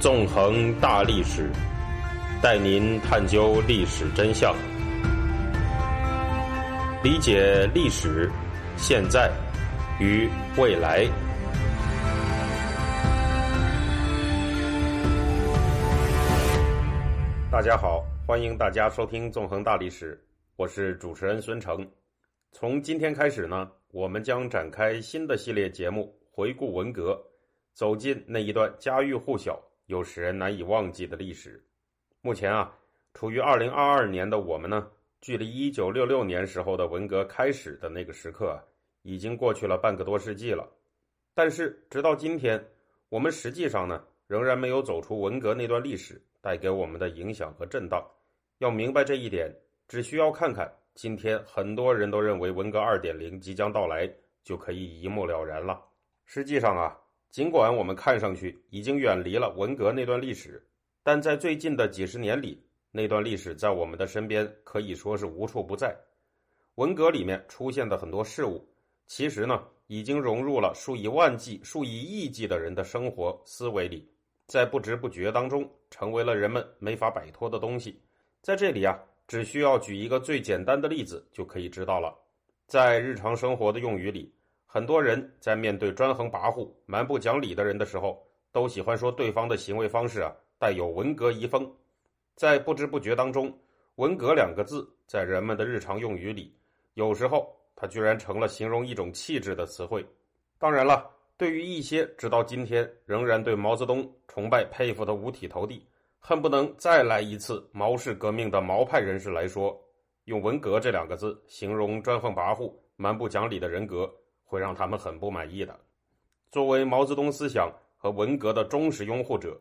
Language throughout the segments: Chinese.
纵横大历史，带您探究历史真相，理解历史、现在与未来。大家好，欢迎大家收听《纵横大历史》，我是主持人孙成。从今天开始呢，我们将展开新的系列节目，回顾文革，走进那一段家喻户晓。又使人难以忘记的历史。目前啊，处于二零二二年的我们呢，距离一九六六年时候的文革开始的那个时刻，已经过去了半个多世纪了。但是直到今天，我们实际上呢，仍然没有走出文革那段历史带给我们的影响和震荡。要明白这一点，只需要看看今天很多人都认为文革二点零即将到来，就可以一目了然了。实际上啊。尽管我们看上去已经远离了文革那段历史，但在最近的几十年里，那段历史在我们的身边可以说是无处不在。文革里面出现的很多事物，其实呢，已经融入了数以万计、数以亿计的人的生活思维里，在不知不觉当中，成为了人们没法摆脱的东西。在这里啊，只需要举一个最简单的例子就可以知道了，在日常生活的用语里。很多人在面对专横跋扈、蛮不讲理的人的时候，都喜欢说对方的行为方式啊带有文革遗风。在不知不觉当中，“文革”两个字在人们的日常用语里，有时候它居然成了形容一种气质的词汇。当然了，对于一些直到今天仍然对毛泽东崇拜佩服的五体投地、恨不能再来一次毛式革命的毛派人士来说，用“文革”这两个字形容专横跋扈、蛮不讲理的人格。会让他们很不满意的。作为毛泽东思想和文革的忠实拥护者，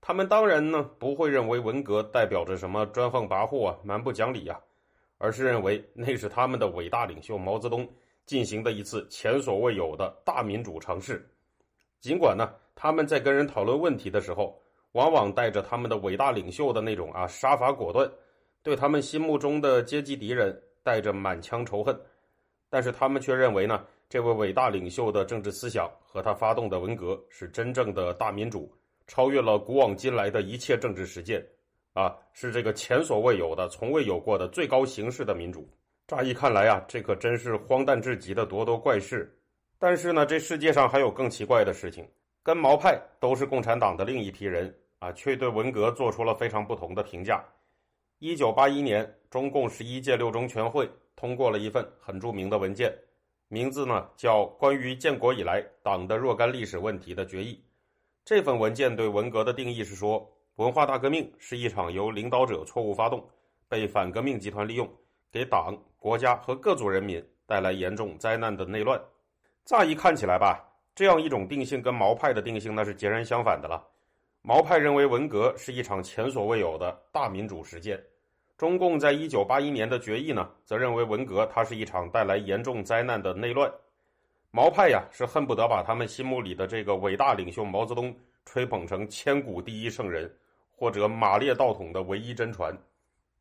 他们当然呢不会认为文革代表着什么专横跋扈啊、蛮不讲理呀，而是认为那是他们的伟大领袖毛泽东进行的一次前所未有的大民主尝试。尽管呢他们在跟人讨论问题的时候，往往带着他们的伟大领袖的那种啊杀伐果断，对他们心目中的阶级敌人带着满腔仇恨，但是他们却认为呢。这位伟大领袖的政治思想和他发动的文革是真正的大民主，超越了古往今来的一切政治实践，啊，是这个前所未有的、从未有过的最高形式的民主。乍一看来啊，这可真是荒诞至极的咄咄怪事。但是呢，这世界上还有更奇怪的事情。跟毛派都是共产党的另一批人啊，却对文革做出了非常不同的评价。一九八一年，中共十一届六中全会通过了一份很著名的文件。名字呢叫《关于建国以来党的若干历史问题的决议》。这份文件对文革的定义是说，文化大革命是一场由领导者错误发动、被反革命集团利用，给党、国家和各族人民带来严重灾难的内乱。乍一看起来吧，这样一种定性跟毛派的定性那是截然相反的了。毛派认为文革是一场前所未有的大民主实践。中共在一九八一年的决议呢，则认为文革它是一场带来严重灾难的内乱。毛派呀是恨不得把他们心目里的这个伟大领袖毛泽东吹捧成千古第一圣人，或者马列道统的唯一真传。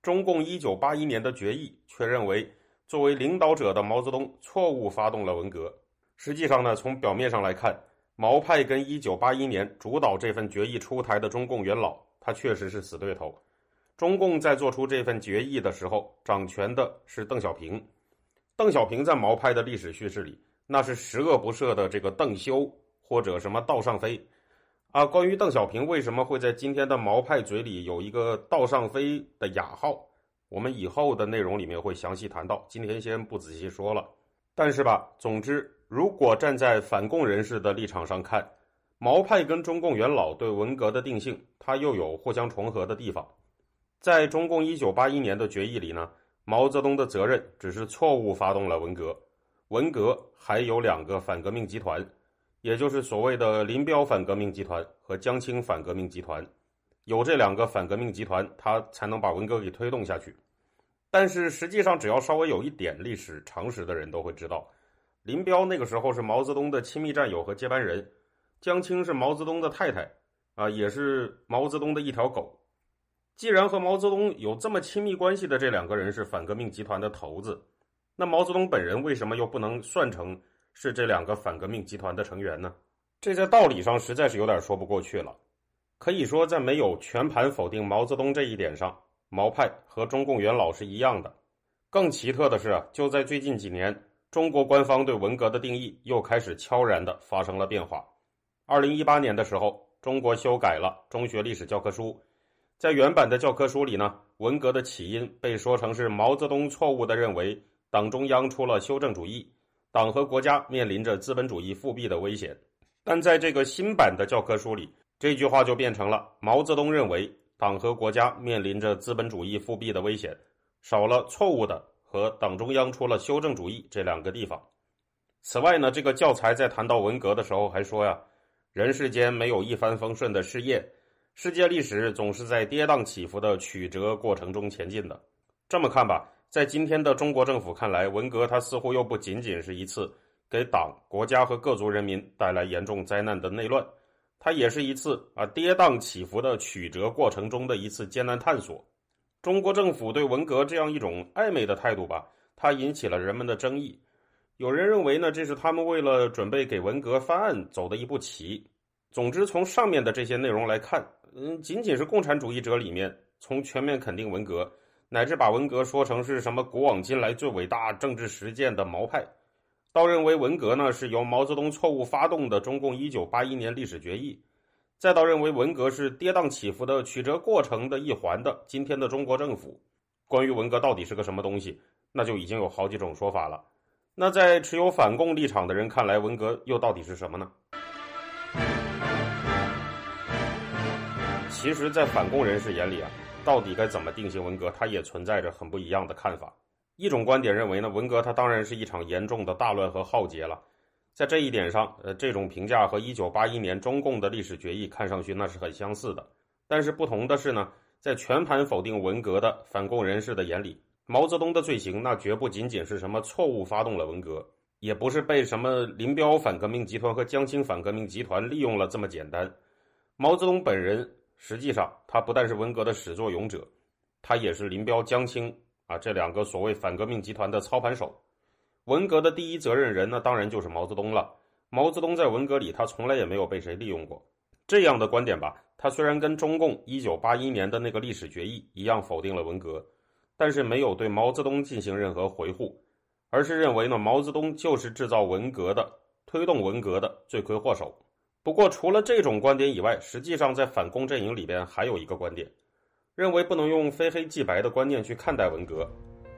中共一九八一年的决议却认为，作为领导者的毛泽东错误发动了文革。实际上呢，从表面上来看，毛派跟一九八一年主导这份决议出台的中共元老，他确实是死对头。中共在做出这份决议的时候，掌权的是邓小平。邓小平在毛派的历史叙事里，那是十恶不赦的这个邓修或者什么道上飞。啊，关于邓小平为什么会在今天的毛派嘴里有一个道上飞的雅号，我们以后的内容里面会详细谈到，今天先不仔细说了。但是吧，总之，如果站在反共人士的立场上看，毛派跟中共元老对文革的定性，它又有互相重合的地方。在中共一九八一年的决议里呢，毛泽东的责任只是错误发动了文革，文革还有两个反革命集团，也就是所谓的林彪反革命集团和江青反革命集团，有这两个反革命集团，他才能把文革给推动下去。但是实际上，只要稍微有一点历史常识的人都会知道，林彪那个时候是毛泽东的亲密战友和接班人，江青是毛泽东的太太，啊，也是毛泽东的一条狗。既然和毛泽东有这么亲密关系的这两个人是反革命集团的头子，那毛泽东本人为什么又不能算成是这两个反革命集团的成员呢？这在道理上实在是有点说不过去了。可以说，在没有全盘否定毛泽东这一点上，毛派和中共元老是一样的。更奇特的是啊，就在最近几年，中国官方对文革的定义又开始悄然的发生了变化。二零一八年的时候，中国修改了中学历史教科书，在原版的教科书里呢，文革的起因被说成是毛泽东错误的认为党中央出了修正主义，党和国家面临着资本主义复辟的危险。但在这个新版的教科书里，这句话就变成了毛泽东认为党和国家面临着资本主义复辟的危险，少了错误的和党中央出了修正主义这两个地方。此外呢，这个教材在谈到文革的时候还说呀，人世间没有一帆风顺的事业，世界历史总是在跌宕起伏的曲折过程中前进的。这么看吧，在今天的中国政府看来，文革它似乎又不仅仅是一次给党、国家和各族人民带来严重灾难的内乱。它也是一次啊跌宕起伏的曲折过程中的一次艰难探索。中国政府对文革这样一种暧昧的态度吧，它引起了人们的争议。有人认为呢，这是他们为了准备给文革翻案走的一步棋。总之，从上面的这些内容来看，嗯，仅仅是共产主义者里面从全面肯定文革，乃至把文革说成是什么古往今来最伟大政治实践的毛派。倒认为文革呢是由毛泽东错误发动的中共一九八一年历史决议，再到认为文革是跌宕起伏的曲折过程的一环的今天的中国政府，关于文革到底是个什么东西，那就已经有好几种说法了。那在持有反共立场的人看来，文革又到底是什么呢？其实，在反共人士眼里啊，到底该怎么定性文革，它也存在着很不一样的看法。一种观点认为呢，文革它当然是一场严重的大乱和浩劫了，在这一点上，呃，这种评价和一九八一年中共的历史决议看上去那是很相似的。但是不同的是呢，在全盘否定文革的反共人士的眼里，毛泽东的罪行那绝不仅仅是什么错误发动了文革，也不是被什么林彪反革命集团和江青反革命集团利用了这么简单。毛泽东本人实际上他不但是文革的始作俑者，他也是林彪、江青。啊，这两个所谓反革命集团的操盘手，文革的第一责任人呢，当然就是毛泽东了。毛泽东在文革里，他从来也没有被谁利用过。这样的观点吧，他虽然跟中共一九八一年的那个历史决议一样否定了文革，但是没有对毛泽东进行任何回护，而是认为呢，毛泽东就是制造文革的、推动文革的罪魁祸首。不过，除了这种观点以外，实际上在反共阵营里边还有一个观点。认为不能用非黑即白的观念去看待文革，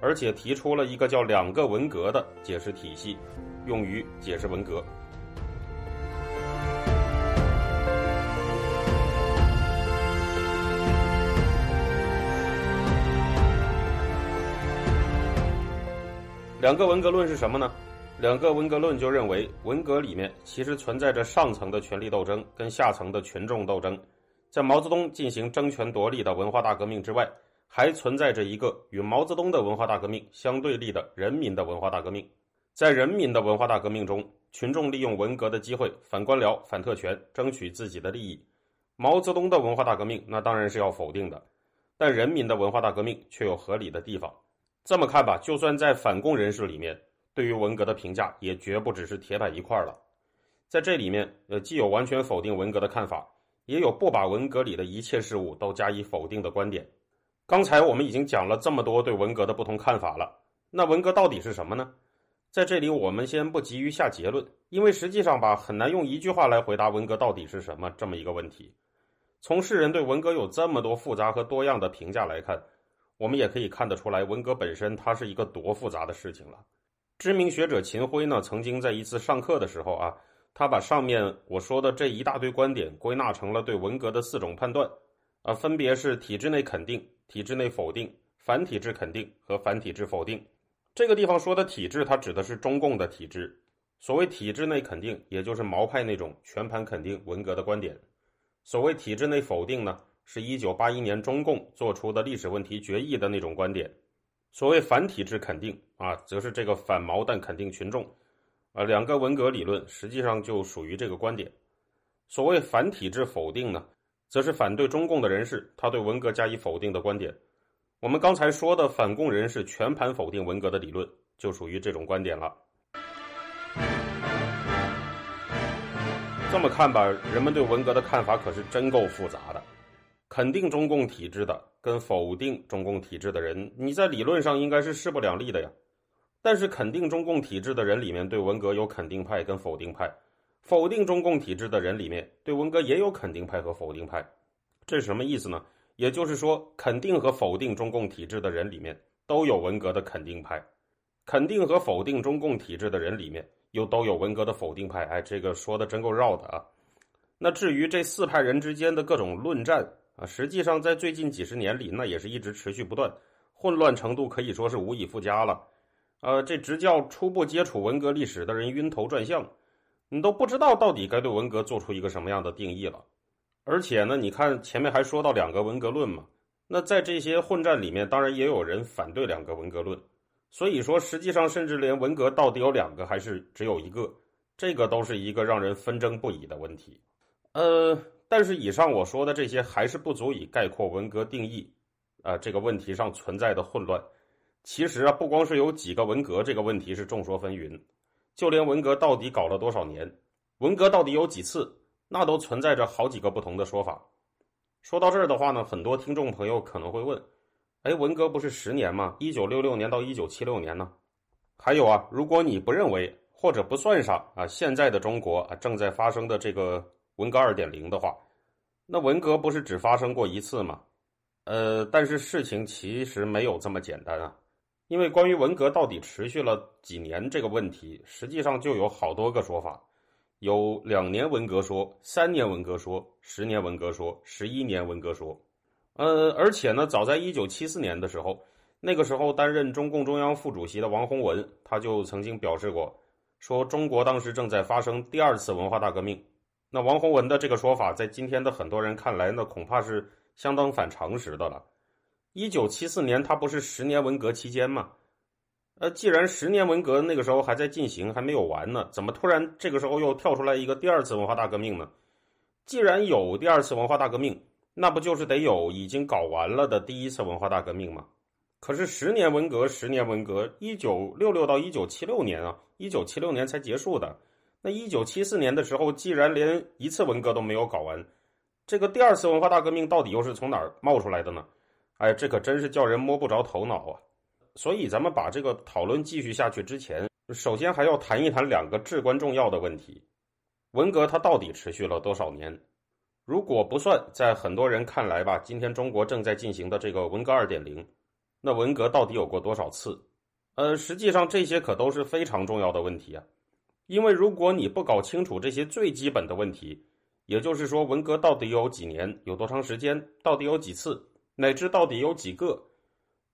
而且提出了一个叫“两个文革”的解释体系，用于解释文革。两个文革论是什么呢？两个文革论就认为，文革里面其实存在着上层的权力斗争跟下层的群众斗争。在毛泽东进行争权夺利的文化大革命之外，还存在着一个与毛泽东的文化大革命相对立的人民的文化大革命。在人民的文化大革命中，群众利用文革的机会反官僚、反特权，争取自己的利益。毛泽东的文化大革命那当然是要否定的，但人民的文化大革命却有合理的地方。这么看吧，就算在反共人士里面，对于文革的评价也绝不只是铁板一块了。在这里面，呃，既有完全否定文革的看法。也有不把文革里的一切事物都加以否定的观点。刚才我们已经讲了这么多对文革的不同看法了，那文革到底是什么呢？在这里，我们先不急于下结论，因为实际上吧，很难用一句话来回答文革到底是什么这么一个问题。从世人对文革有这么多复杂和多样的评价来看，我们也可以看得出来，文革本身它是一个多复杂的事情了。知名学者秦晖呢，曾经在一次上课的时候啊。他把上面我说的这一大堆观点归纳成了对文革的四种判断，啊，分别是体制内肯定、体制内否定、反体制肯定和反体制否定。这个地方说的体制，它指的是中共的体制。所谓体制内肯定，也就是毛派那种全盘肯定文革的观点；所谓体制内否定呢，是一九八一年中共做出的历史问题决议的那种观点；所谓反体制肯定啊，则是这个反毛但肯定群众。啊，两个文革理论实际上就属于这个观点。所谓反体制否定呢，则是反对中共的人士他对文革加以否定的观点。我们刚才说的反共人士全盘否定文革的理论，就属于这种观点了。这么看吧，人们对文革的看法可是真够复杂的。肯定中共体制的跟否定中共体制的人，你在理论上应该是势不两立的呀。但是肯定中共体制的人里面，对文革有肯定派跟否定派；否定中共体制的人里面，对文革也有肯定派和否定派。这是什么意思呢？也就是说，肯定和否定中共体制的人里面都有文革的肯定派，肯定和否定中共体制的人里面。又都有文革的否定派，哎，这个说的真够绕的啊。那至于这四派人之间的各种论战啊，实际上在最近几十年里，那也是一直持续不断，混乱程度可以说是无以复加了。呃，这执教初步接触文革历史的人晕头转向，你都不知道到底该对文革做出一个什么样的定义了。而且呢，你看前面还说到两个文革论嘛，那在这些混战里面，当然也有人反对两个文革论。所以说，实际上，甚至连文革到底有两个还是只有一个，这个都是一个让人纷争不已的问题。呃，但是以上我说的这些还是不足以概括文革定义啊这个问题上存在的混乱。其实啊，不光是有几个文革这个问题是众说纷纭，就连文革到底搞了多少年，文革到底有几次，那都存在着好几个不同的说法。说到这儿的话呢，很多听众朋友可能会问。哎，文革不是十年吗？一九六六年到一九七六年呢？还有啊，如果你不认为或者不算上啊，现在的中国啊正在发生的这个文革二点零的话，那文革不是只发生过一次吗？呃，但是事情其实没有这么简单啊，因为关于文革到底持续了几年这个问题，实际上就有好多个说法，有两年文革说、三年文革说、十年文革说、十一年文革说。呃，而且呢，早在一九七四年的时候，那个时候担任中共中央副主席的王洪文，他就曾经表示过，说中国当时正在发生第二次文化大革命。那王洪文的这个说法，在今天的很多人看来，那恐怕是相当反常识的了。一九七四年，他不是十年文革期间吗？呃，既然十年文革那个时候还在进行，还没有完呢，怎么突然这个时候又跳出来一个第二次文化大革命呢？既然有第二次文化大革命，那不就是得有已经搞完了的第一次文化大革命吗？可是十年文革，十年文革，一九六六到一九七六年啊，一九七六年才结束的。那一九七四年的时候，既然连一次文革都没有搞完，这个第二次文化大革命到底又是从哪儿冒出来的呢？哎，这可真是叫人摸不着头脑啊！所以咱们把这个讨论继续下去之前，首先还要谈一谈两个至关重要的问题：文革它到底持续了多少年？如果不算，在很多人看来吧，今天中国正在进行的这个文革二点零，那文革到底有过多少次？呃，实际上这些可都是非常重要的问题啊。因为如果你不搞清楚这些最基本的问题，也就是说文革到底有几年、有多长时间、到底有几次，乃至到底有几个，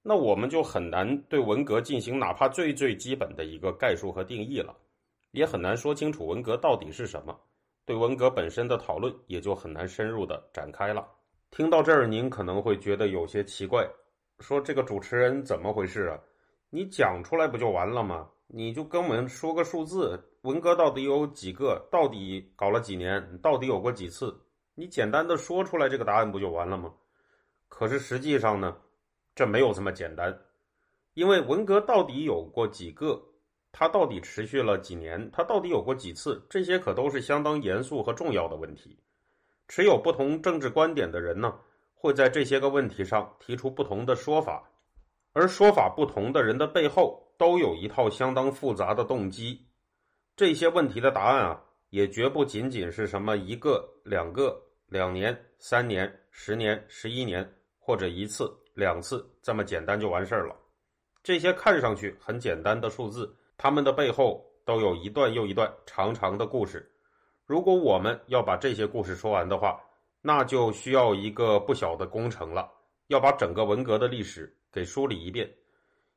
那我们就很难对文革进行哪怕最最基本的一个概述和定义了，也很难说清楚文革到底是什么。对文革本身的讨论也就很难深入的展开了。听到这儿，您可能会觉得有些奇怪，说这个主持人怎么回事啊？你讲出来不就完了吗？你就跟我们说个数字，文革到底有几个？到底搞了几年？到底有过几次？你简单的说出来这个答案不就完了吗？可是实际上呢，这没有这么简单，因为文革到底有过几个？它到底持续了几年？它到底有过几次？这些可都是相当严肃和重要的问题。持有不同政治观点的人呢，会在这些个问题上提出不同的说法，而说法不同的人的背后都有一套相当复杂的动机。这些问题的答案啊，也绝不仅仅是什么一个、两个、两年、三年、十年、十一年，或者一次、两次这么简单就完事儿了。这些看上去很简单的数字。他们的背后都有一段又一段长长的故事。如果我们要把这些故事说完的话，那就需要一个不小的工程了，要把整个文革的历史给梳理一遍。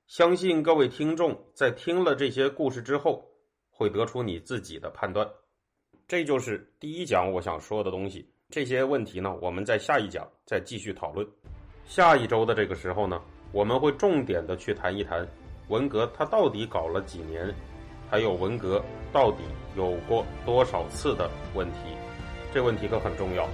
相信各位听众在听了这些故事之后，会得出你自己的判断。这就是第一讲我想说的东西。这些问题呢，我们在下一讲再继续讨论。下一周的这个时候呢，我们会重点的去谈一谈。文革它到底搞了几年？还有文革到底有过多少次的问题？这问题可很重要。